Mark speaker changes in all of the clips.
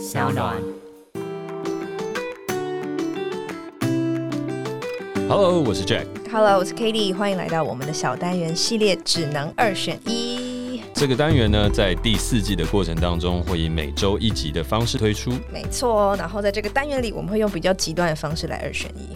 Speaker 1: 小暖。
Speaker 2: Hello，我是 Jack。
Speaker 3: Hello，我是 Cady。欢迎来到我们的小单元系列，只能二选一。
Speaker 2: 这个单元呢，在第四季的过程当中，会以每周一集的方式推出。
Speaker 3: 没错，然后在这个单元里，我们会用比较极端的方式来二选一。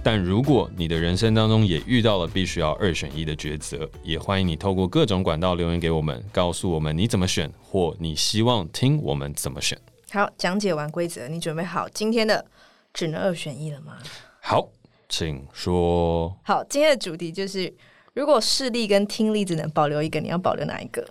Speaker 2: 但如果你的人生当中也遇到了必须要二选一的抉择，也欢迎你透过各种管道留言给我们，告诉我们你怎么选，或你希望听我们怎么选。
Speaker 3: 好，讲解完规则，你准备好今天的只能二选一了吗？
Speaker 2: 好，请说。
Speaker 3: 好，今天的主题就是，如果视力跟听力只能保留一个，你要保留哪一个？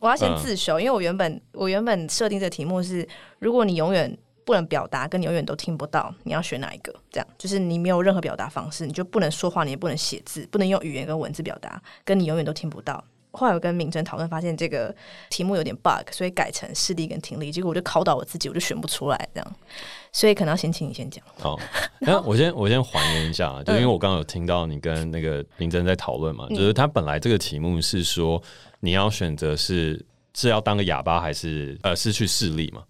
Speaker 3: 我要先自首，嗯、因为我原本我原本设定的题目是，如果你永远不能表达，跟你永远都听不到，你要选哪一个？这样就是你没有任何表达方式，你就不能说话，你也不能写字，不能用语言跟文字表达，跟你永远都听不到。后来我跟明真讨论，发现这个题目有点 bug，所以改成视力跟听力。结果我就考倒我自己，我就选不出来这样。所以可能要先请你先讲。
Speaker 2: 好，那我先我先还原一下，就因为我刚刚有听到你跟那个明真在讨论嘛，嗯、就是他本来这个题目是说你要选择是是要当个哑巴还是呃失去视力嘛？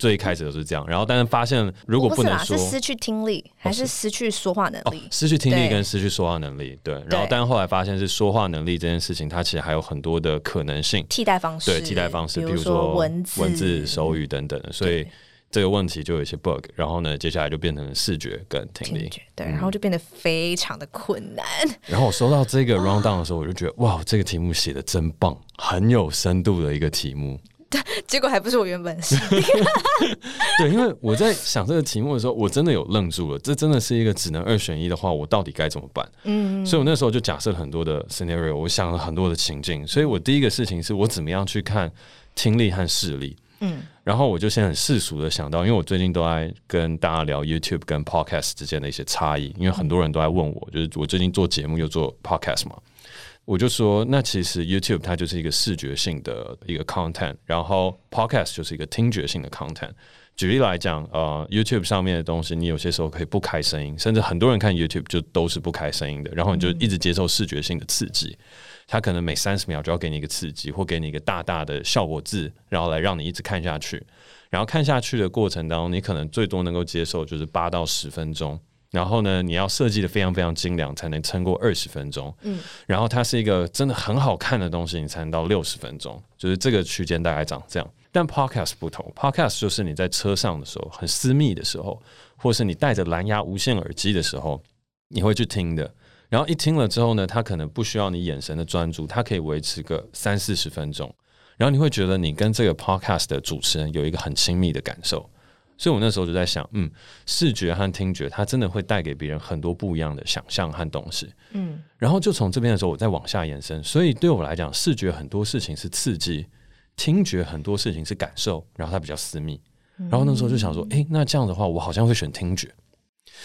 Speaker 2: 最开始都是这样，然后但是发现如果不能说，
Speaker 3: 是，是失去听力还是失去说话能力？哦、
Speaker 2: 失去听力跟失去说话能力，对。对然后但是后来发现是说话能力这件事情，它其实还有很多的可能性，
Speaker 3: 替代方式，
Speaker 2: 对，替代方式，比如，
Speaker 3: 说文字、
Speaker 2: 文字、手语等等的。所以这个问题就有一些 bug。然后呢，接下来就变成视觉跟听力，
Speaker 3: 听对，然后就变得非常的困难。嗯、
Speaker 2: 然后我收到这个 round down 的时候，我就觉得哇，这个题目写的真棒，很有深度的一个题目。
Speaker 3: 结果还不是我原本是
Speaker 2: 对，因为我在想这个题目的时候，我真的有愣住了。这真的是一个只能二选一的话，我到底该怎么办？嗯，所以我那时候就假设了很多的 scenario，我想了很多的情境。所以我第一个事情是我怎么样去看听力和视力。嗯，然后我就先很世俗的想到，因为我最近都在跟大家聊 YouTube 跟 Podcast 之间的一些差异，因为很多人都在问我，就是我最近做节目又做 Podcast 嘛。我就说，那其实 YouTube 它就是一个视觉性的一个 content，然后 Podcast 就是一个听觉性的 content。举例来讲，呃，YouTube 上面的东西，你有些时候可以不开声音，甚至很多人看 YouTube 就都是不开声音的，然后你就一直接受视觉性的刺激，它可能每三十秒就要给你一个刺激，或给你一个大大的效果字，然后来让你一直看下去。然后看下去的过程当中，你可能最多能够接受就是八到十分钟。然后呢，你要设计的非常非常精良，才能撑过二十分钟。嗯，然后它是一个真的很好看的东西，你才能到六十分钟，就是这个区间大概长这样。但 Podcast 不同，Podcast 就是你在车上的时候，很私密的时候，或是你戴着蓝牙无线耳机的时候，你会去听的。然后一听了之后呢，它可能不需要你眼神的专注，它可以维持个三四十分钟。然后你会觉得你跟这个 Podcast 的主持人有一个很亲密的感受。所以，我那时候就在想，嗯，视觉和听觉，它真的会带给别人很多不一样的想象和东西。嗯，然后就从这边的时候，我再往下延伸。所以，对我来讲，视觉很多事情是刺激，听觉很多事情是感受，然后它比较私密。然后那时候就想说，诶，那这样的话，我好像会选听觉。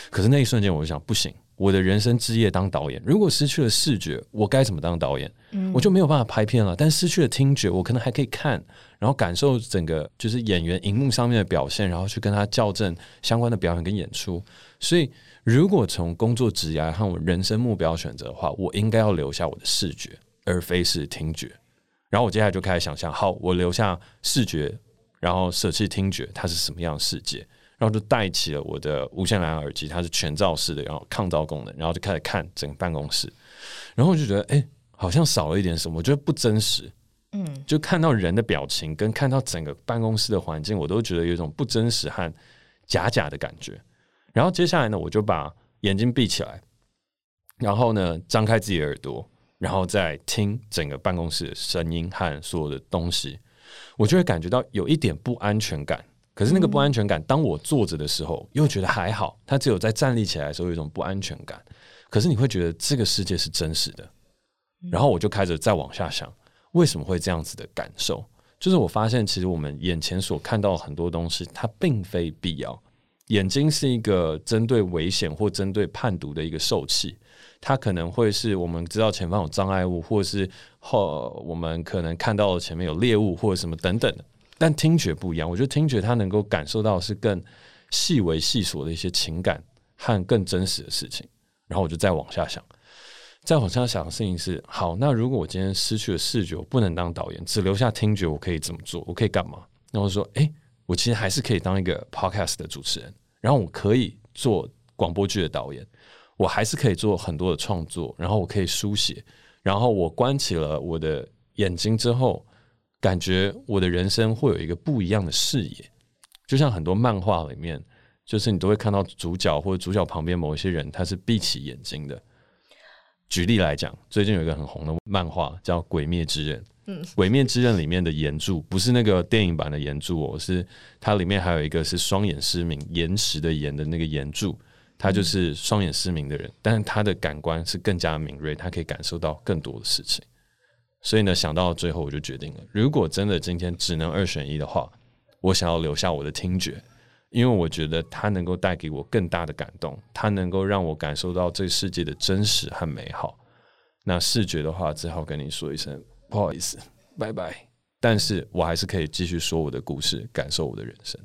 Speaker 2: 可是那一瞬间，我就想，不行。我的人生志业当导演，如果失去了视觉，我该怎么当导演？嗯，我就没有办法拍片了。但失去了听觉，我可能还可以看，然后感受整个就是演员荧幕上面的表现，然后去跟他校正相关的表演跟演出。所以，如果从工作职业和我人生目标选择的话，我应该要留下我的视觉，而非是听觉。然后我接下来就开始想象，好，我留下视觉，然后舍弃听觉，它是什么样的世界？然后就戴起了我的无线蓝牙耳机，它是全罩式的，然后抗噪功能，然后就开始看整个办公室，然后我就觉得，哎，好像少了一点什么，我觉得不真实，嗯，就看到人的表情跟看到整个办公室的环境，我都觉得有一种不真实和假假的感觉。然后接下来呢，我就把眼睛闭起来，然后呢，张开自己的耳朵，然后再听整个办公室的声音和所有的东西，我就会感觉到有一点不安全感。可是那个不安全感，当我坐着的时候，又觉得还好。他只有在站立起来的时候，有一种不安全感。可是你会觉得这个世界是真实的。然后我就开始再往下想，为什么会这样子的感受？就是我发现，其实我们眼前所看到的很多东西，它并非必要。眼睛是一个针对危险或针对判读的一个受器，它可能会是我们知道前方有障碍物，或是后我们可能看到前面有猎物或者什么等等的。但听觉不一样，我觉得听觉它能够感受到是更细微细琐的一些情感和更真实的事情。然后我就再往下想，再往下想的事情是：好，那如果我今天失去了视觉，我不能当导演，只留下听觉，我可以怎么做？我可以干嘛？然后说：诶，我其实还是可以当一个 podcast 的主持人，然后我可以做广播剧的导演，我还是可以做很多的创作，然后我可以书写，然后我关起了我的眼睛之后，感觉我的人生会有一个不一样的视野，就像很多漫画里面，就是你都会看到主角或者主角旁边某一些人，他是闭起眼睛的。举例来讲，最近有一个很红的漫画叫《鬼灭之刃》。嗯，《鬼灭之刃》里面的岩柱不是那个电影版的岩柱哦，是它里面还有一个是双眼失明，岩石的岩的那个岩柱，他就是双眼失明的人，但是他的感官是更加敏锐，他可以感受到更多的事情。所以呢，想到最后我就决定了，如果真的今天只能二选一的话，我想要留下我的听觉，因为我觉得它能够带给我更大的感动，它能够让我感受到这个世界的真实和美好。那视觉的话，只好跟你说一声。不好意思，拜拜。但是我还是可以继续说我的故事，感受我的人生。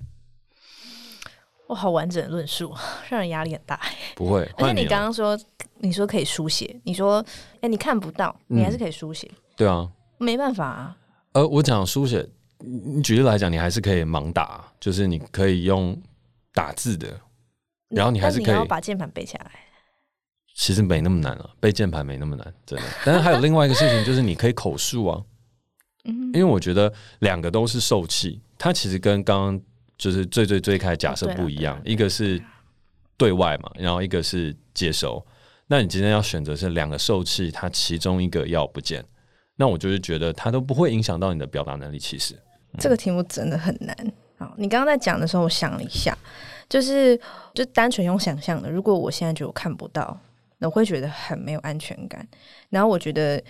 Speaker 3: 我，好完整的论述，让人压力很大。
Speaker 2: 不会，
Speaker 3: 而且你刚刚说，你说可以书写，你说，哎，你看不到，你还是可以书写。嗯、
Speaker 2: 对啊，
Speaker 3: 没办法啊。
Speaker 2: 呃，我讲书写，你举例来讲，你还是可以盲打，就是你可以用打字的，然后你还是可以
Speaker 3: 把键盘背下来。
Speaker 2: 其实没那么难了，背键盘没那么难，真的。但是还有另外一个事情，就是你可以口述啊，因为我觉得两个都是受气，它其实跟刚刚就是最最最开始假设不一样，一个是对外嘛，然后一个是接收。那你今天要选择是两个受气，它其中一个要不见，那我就是觉得它都不会影响到你的表达能力。其实
Speaker 3: 这个题目真的很难。好，你刚刚在讲的时候，我想了一下，就是就单纯用想象的，如果我现在就看不到。那我会觉得很没有安全感，然后我觉得，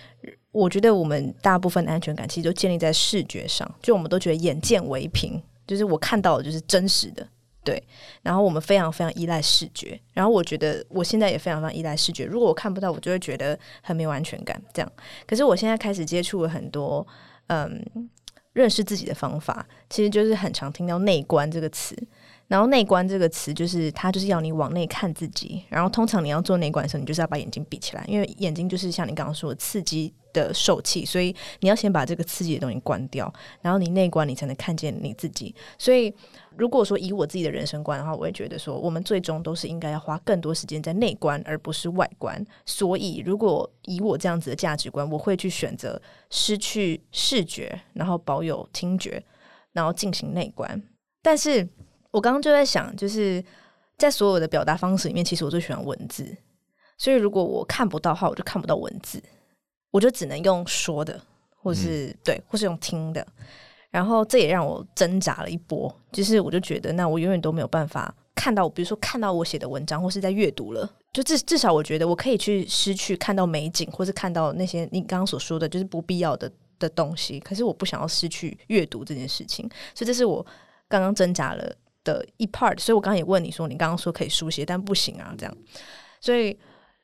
Speaker 3: 我觉得我们大部分的安全感其实都建立在视觉上，就我们都觉得眼见为凭，就是我看到的就是真实的，对。然后我们非常非常依赖视觉，然后我觉得我现在也非常非常依赖视觉，如果我看不到，我就会觉得很没有安全感。这样，可是我现在开始接触了很多，嗯，认识自己的方法，其实就是很常听到内观这个词。然后内观这个词，就是它就是要你往内看自己。然后通常你要做内观的时候，你就是要把眼睛闭起来，因为眼睛就是像你刚刚说的刺激的受气，所以你要先把这个刺激的东西关掉，然后你内观，你才能看见你自己。所以如果说以我自己的人生观的话，我会觉得说，我们最终都是应该要花更多时间在内观，而不是外观。所以如果以我这样子的价值观，我会去选择失去视觉，然后保有听觉，然后进行内观。但是我刚刚就在想，就是在所有的表达方式里面，其实我最喜欢文字。所以如果我看不到的话，我就看不到文字，我就只能用说的，或是、嗯、对，或是用听的。然后这也让我挣扎了一波，就是我就觉得，那我永远都没有办法看到，比如说看到我写的文章，或是在阅读了，就至至少我觉得我可以去失去看到美景，或是看到那些你刚刚所说的就是不必要的的东西。可是我不想要失去阅读这件事情，所以这是我刚刚挣扎了的一 part，所以我刚刚也问你说，你刚刚说可以书写，但不行啊，这样。所以，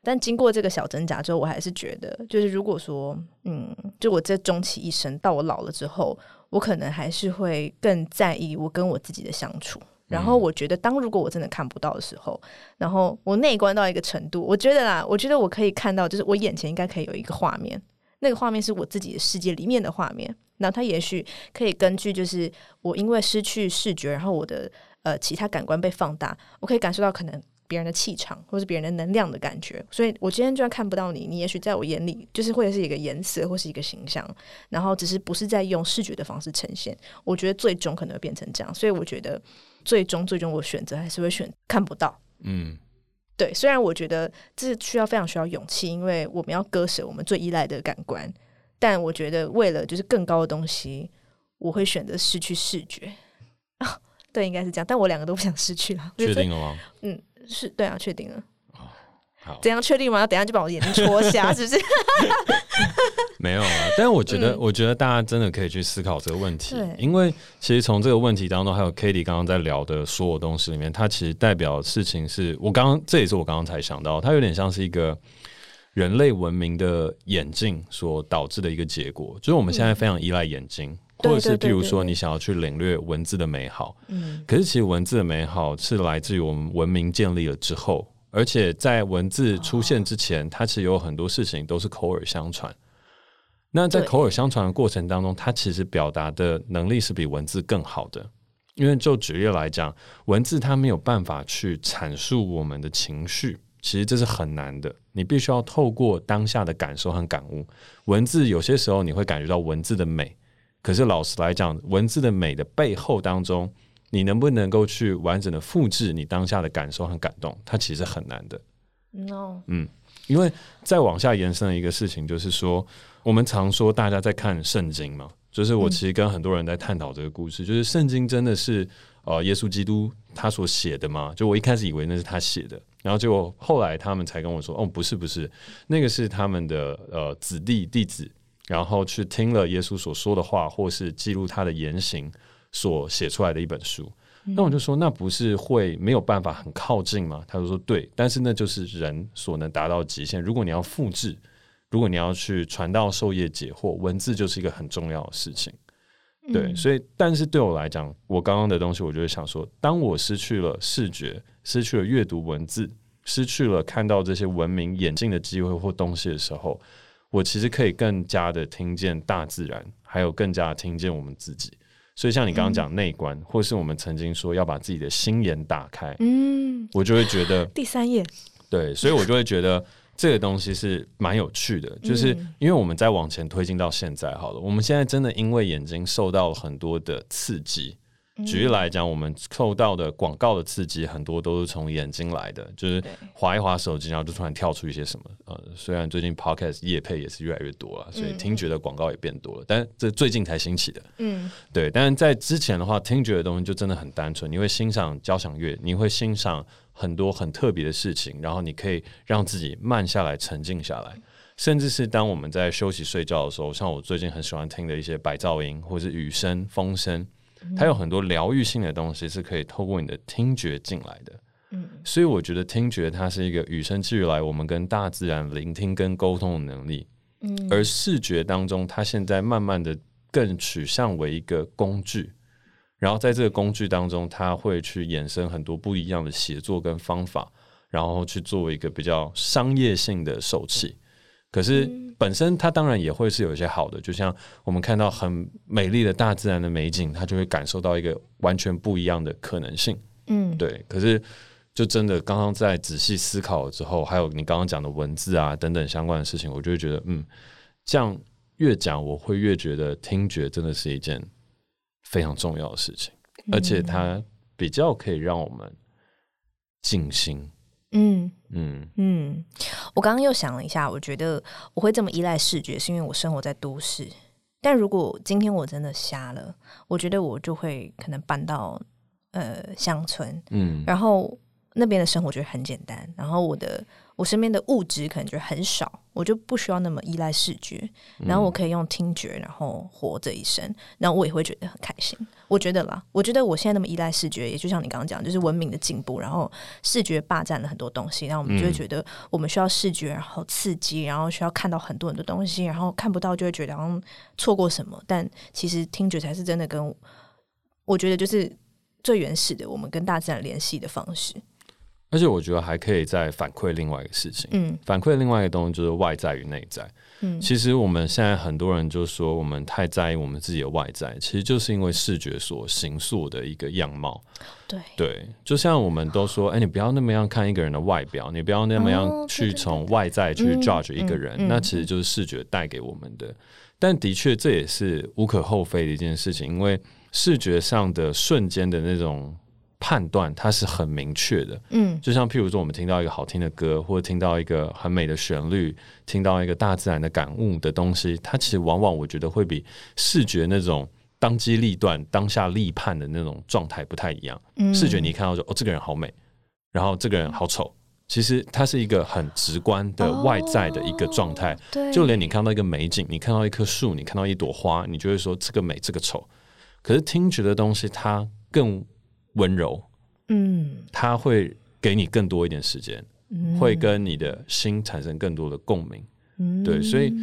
Speaker 3: 但经过这个小挣扎之后，我还是觉得，就是如果说，嗯，就我这终其一生，到我老了之后，我可能还是会更在意我跟我自己的相处。然后，我觉得，当如果我真的看不到的时候，然后我内观到一个程度，我觉得啦，我觉得我可以看到，就是我眼前应该可以有一个画面，那个画面是我自己的世界里面的画面。那它也许可以根据，就是我因为失去视觉，然后我的。呃，其他感官被放大，我可以感受到可能别人的气场，或是别人的能量的感觉。所以我今天就算看不到你，你也许在我眼里就是会是一个颜色，或是一个形象，然后只是不是在用视觉的方式呈现。我觉得最终可能会变成这样，所以我觉得最终最终我选择还是会选看不到。嗯，对。虽然我觉得这是需要非常需要勇气，因为我们要割舍我们最依赖的感官，但我觉得为了就是更高的东西，我会选择失去视觉。对，应该是这样，但我两个都不想失去了。
Speaker 2: 确定了吗？
Speaker 3: 嗯，是对啊，确定了。
Speaker 2: 哦，好，
Speaker 3: 怎样确定吗？要等下就把我眼睛戳瞎，是不是？
Speaker 2: 没有啊，但是我觉得，嗯、我觉得大家真的可以去思考这个问
Speaker 3: 题，
Speaker 2: 因为其实从这个问题当中，还有 Cady 刚刚在聊的所有东西里面，它其实代表的事情是我刚刚，这也是我刚刚才想到，它有点像是一个人类文明的演进所导致的一个结果，就是我们现在非常依赖眼睛。嗯或者是，譬如说，你想要去领略文字的美好，嗯，可是其实文字的美好是来自于我们文明建立了之后，而且在文字出现之前，它其实有很多事情都是口耳相传。那在口耳相传的过程当中，它其实表达的能力是比文字更好的。因为就举例来讲，文字它没有办法去阐述我们的情绪，其实这是很难的。你必须要透过当下的感受和感悟。文字有些时候你会感觉到文字的美，可是老实来讲，文字的美的背后当中，你能不能够去完整的复制你当下的感受和感动，它其实很难的。
Speaker 3: No，
Speaker 2: 嗯，因为再往下延伸的一个事情就是说，我们常说大家在看圣经嘛。就是我其实跟很多人在探讨这个故事，嗯、就是圣经真的是呃耶稣基督他所写的吗？就我一开始以为那是他写的，然后结果后来他们才跟我说，哦，不是不是，那个是他们的呃子弟弟子，然后去听了耶稣所说的话，或是记录他的言行所写出来的一本书。嗯、那我就说，那不是会没有办法很靠近吗？他就说对，但是那就是人所能达到极限。如果你要复制。如果你要去传道授业解惑，文字就是一个很重要的事情。对，嗯、所以，但是对我来讲，我刚刚的东西，我就会想说，当我失去了视觉，失去了阅读文字，失去了看到这些文明眼镜的机会或东西的时候，我其实可以更加的听见大自然，还有更加的听见我们自己。所以，像你刚刚讲内观，嗯、或是我们曾经说要把自己的心眼打开，嗯，我就会觉得
Speaker 3: 第三页，
Speaker 2: 对，所以我就会觉得。这个东西是蛮有趣的，就是因为我们在往前推进到现在好了，嗯、我们现在真的因为眼睛受到了很多的刺激。举例来讲，我们受到的广告的刺激很多都是从眼睛来的，就是划一划手机，然后就突然跳出一些什么。呃，虽然最近 Podcast 业配也是越来越多了，所以听觉的广告也变多了，但这最近才兴起的。嗯，对。但是在之前的话，听觉的东西就真的很单纯，你会欣赏交响乐，你会欣赏。很多很特别的事情，然后你可以让自己慢下来、沉静下来，甚至是当我们在休息睡觉的时候，像我最近很喜欢听的一些白噪音，或是雨声、风声，它有很多疗愈性的东西是可以透过你的听觉进来的。嗯，所以我觉得听觉它是一个与生俱来，我们跟大自然聆听跟沟通的能力。嗯，而视觉当中，它现在慢慢的更取向为一个工具。然后在这个工具当中，它会去衍生很多不一样的写作跟方法，然后去作为一个比较商业性的受器。可是本身它当然也会是有一些好的，就像我们看到很美丽的大自然的美景，它就会感受到一个完全不一样的可能性。嗯，对。可是就真的刚刚在仔细思考之后，还有你刚刚讲的文字啊等等相关的事情，我就会觉得，嗯，这样越讲我会越觉得听觉真的是一件。非常重要的事情，而且它比较可以让我们静心。嗯嗯
Speaker 3: 嗯，我刚刚又想了一下，我觉得我会这么依赖视觉，是因为我生活在都市。但如果今天我真的瞎了，我觉得我就会可能搬到呃乡村，嗯，然后那边的生活就会很简单，然后我的。我身边的物质可能就很少，我就不需要那么依赖视觉，然后我可以用听觉，然后活这一生，然后我也会觉得很开心。我觉得啦，我觉得我现在那么依赖视觉，也就像你刚刚讲，就是文明的进步，然后视觉霸占了很多东西，然后我们就会觉得我们需要视觉，然后刺激，然后需要看到很多很多东西，然后看不到就会觉得好像错过什么。但其实听觉才是真的，跟我觉得就是最原始的，我们跟大自然联系的方式。
Speaker 2: 而且我觉得还可以再反馈另外一个事情，嗯，反馈另外一个东西就是外在与内在。嗯，其实我们现在很多人就说我们太在意我们自己的外在，其实就是因为视觉所形塑的一个样貌。
Speaker 3: 对
Speaker 2: 对，就像我们都说，哎、欸，你不要那么样看一个人的外表，你不要那么样去从外在去 judge 一个人，哦、那其实就是视觉带给我们的。但的确，这也是无可厚非的一件事情，因为视觉上的瞬间的那种。判断它是很明确的，嗯，就像譬如说，我们听到一个好听的歌，或者听到一个很美的旋律，听到一个大自然的感悟的东西，它其实往往我觉得会比视觉那种当机立断、当下立判的那种状态不太一样。嗯，视觉你看到说哦，这个人好美，然后这个人好丑，其实它是一个很直观的外在的一个状态。对，就连你看到一个美景，你看到一棵树，你看到一朵花，你就会说这个美，这个丑。可是听觉的东西，它更温柔，嗯，它会给你更多一点时间，嗯，会跟你的心产生更多的共鸣，嗯，对，所以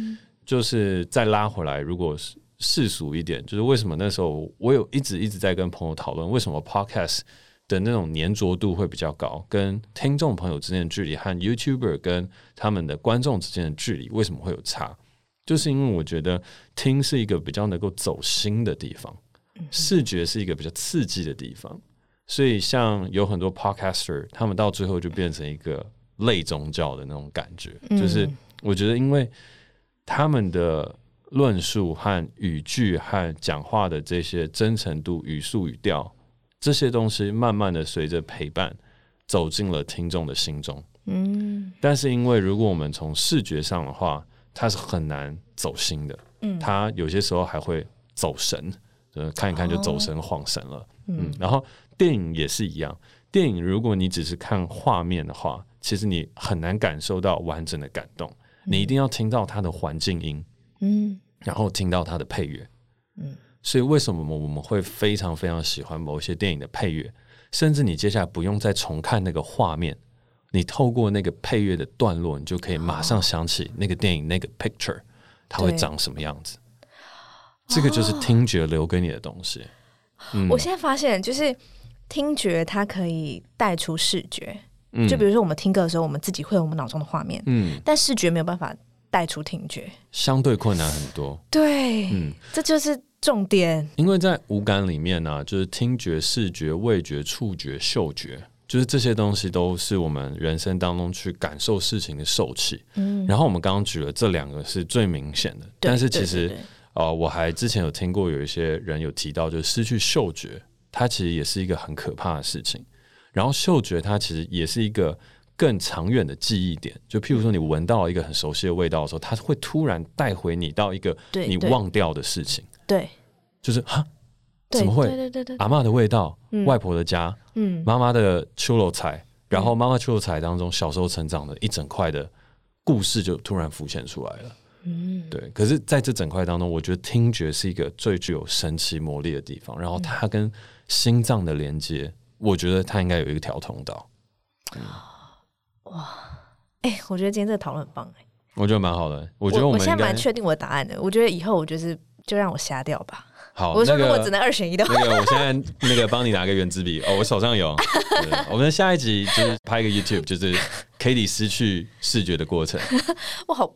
Speaker 2: 就是再拉回来，如果是世俗一点，就是为什么那时候我有一直一直在跟朋友讨论，为什么 Podcast 的那种黏着度会比较高，跟听众朋友之间的距离和 YouTuber 跟他们的观众之间的距离为什么会有差？就是因为我觉得听是一个比较能够走心的地方。视觉是一个比较刺激的地方。所以，像有很多 podcaster，他们到最后就变成一个类宗教的那种感觉。嗯、就是我觉得，因为他们的论述和语句和讲话的这些真诚度、语速、语调这些东西，慢慢的随着陪伴走进了听众的心中。嗯。但是，因为如果我们从视觉上的话，它是很难走心的。嗯。它有些时候还会走神，呃，看一看就走神、晃神了。嗯。然后。电影也是一样，电影如果你只是看画面的话，其实你很难感受到完整的感动。嗯、你一定要听到它的环境音，嗯，然后听到它的配乐，嗯。所以为什么我们会非常非常喜欢某一些电影的配乐？甚至你接下来不用再重看那个画面，你透过那个配乐的段落，你就可以马上想起那个电影那个 picture，它会长什么样子。这个就是听觉留给你的东西。嗯、
Speaker 3: 我现在发现就是。听觉它可以带出视觉，嗯，就比如说我们听歌的时候，我们自己会有我们脑中的画面，嗯，但视觉没有办法带出听觉，
Speaker 2: 相对困难很多。
Speaker 3: 对，嗯，这就是重点。
Speaker 2: 因为在五感里面呢，啊，就是听觉、视觉、味觉、触觉、嗅觉，就是这些东西都是我们人生当中去感受事情的受气。嗯，然后我们刚刚举了这两个是最明显的，但是其实，呃，我还之前有听过有一些人有提到，就是失去嗅觉。它其实也是一个很可怕的事情，然后嗅觉它其实也是一个更长远的记忆点。就譬如说，你闻到一个很熟悉的味道的时候，它会突然带回你到一个你忘掉的事情。
Speaker 3: 对，
Speaker 2: 就是哈，怎么会？对对对对，阿嬷的味道，嗯、外婆的家，嗯，妈妈的秋楼菜，然后妈妈秋楼菜当中小时候成长的一整块的故事就突然浮现出来了。嗯，对。可是在这整块当中，我觉得听觉是一个最具有神奇魔力的地方。然后它跟心脏的连接，我觉得它应该有一条通道。嗯、
Speaker 3: 哇，哎、欸，我觉得今天这个讨论很棒哎，
Speaker 2: 我觉得蛮好的。我觉得我，
Speaker 3: 我现在蛮确定我的答案的。我觉得以后我就是就让我瞎掉吧。
Speaker 2: 好，
Speaker 3: 我说如果只能二选一的话，
Speaker 2: 那个、那个、我现在那个帮你拿个原子笔哦，我手上有。我们下一集就是拍一个 YouTube，就是 Cady 失去视觉的过程。
Speaker 3: 我好，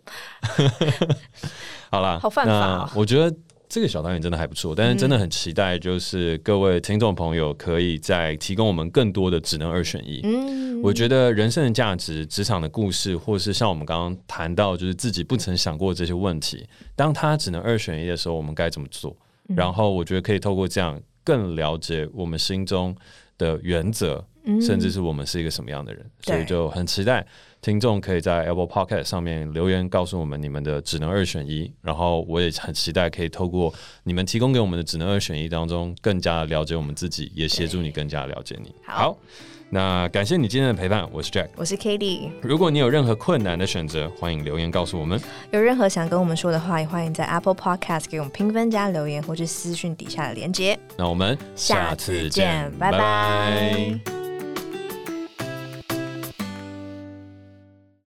Speaker 2: 好啦，
Speaker 3: 好犯法、哦。
Speaker 2: 我觉得。这个小单元真的还不错，但是真的很期待，就是各位听众朋友可以再提供我们更多的只能二选一。嗯，我觉得人生的价值、职场的故事，或是像我们刚刚谈到，就是自己不曾想过这些问题，当他只能二选一的时候，我们该怎么做？然后我觉得可以透过这样更了解我们心中的原则，甚至是我们是一个什么样的人，所以就很期待。听众可以在 Apple Podcast 上面留言告诉我们你们的只能二选一，然后我也很期待可以透过你们提供给我们的只能二选一当中，更加了解我们自己，也协助你更加了解你。好，好，那感谢你今天的陪伴，我是 Jack，
Speaker 3: 我是 Katie。
Speaker 2: 如果你有任何困难的选择，欢迎留言告诉我们。
Speaker 3: 有任何想跟我们说的话，也欢迎在 Apple Podcast 给我们评分加留言，或是私讯底下的连接。
Speaker 2: 那我们下次见，拜拜。拜拜。